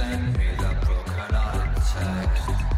send me the broken heart text.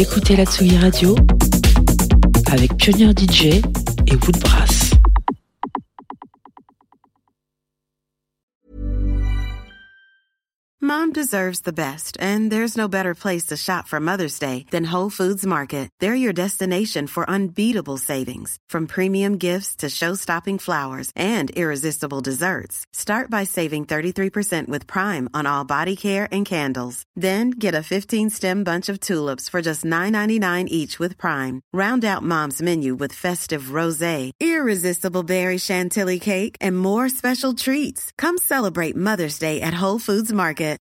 Écoutez la Tsugi Radio avec Pioneer DJ et Woodbrass. Mom deserves the best, and there's no better place to shop for Mother's Day than Whole Foods Market. They're your destination for unbeatable savings, from premium gifts to show-stopping flowers and irresistible desserts. Start by saving 33% with Prime on all body care and candles. Then get a 15-stem bunch of tulips for just $9.99 each with Prime. Round out Mom's menu with festive rosé, irresistible berry chantilly cake, and more special treats. Come celebrate Mother's Day at Whole Foods Market.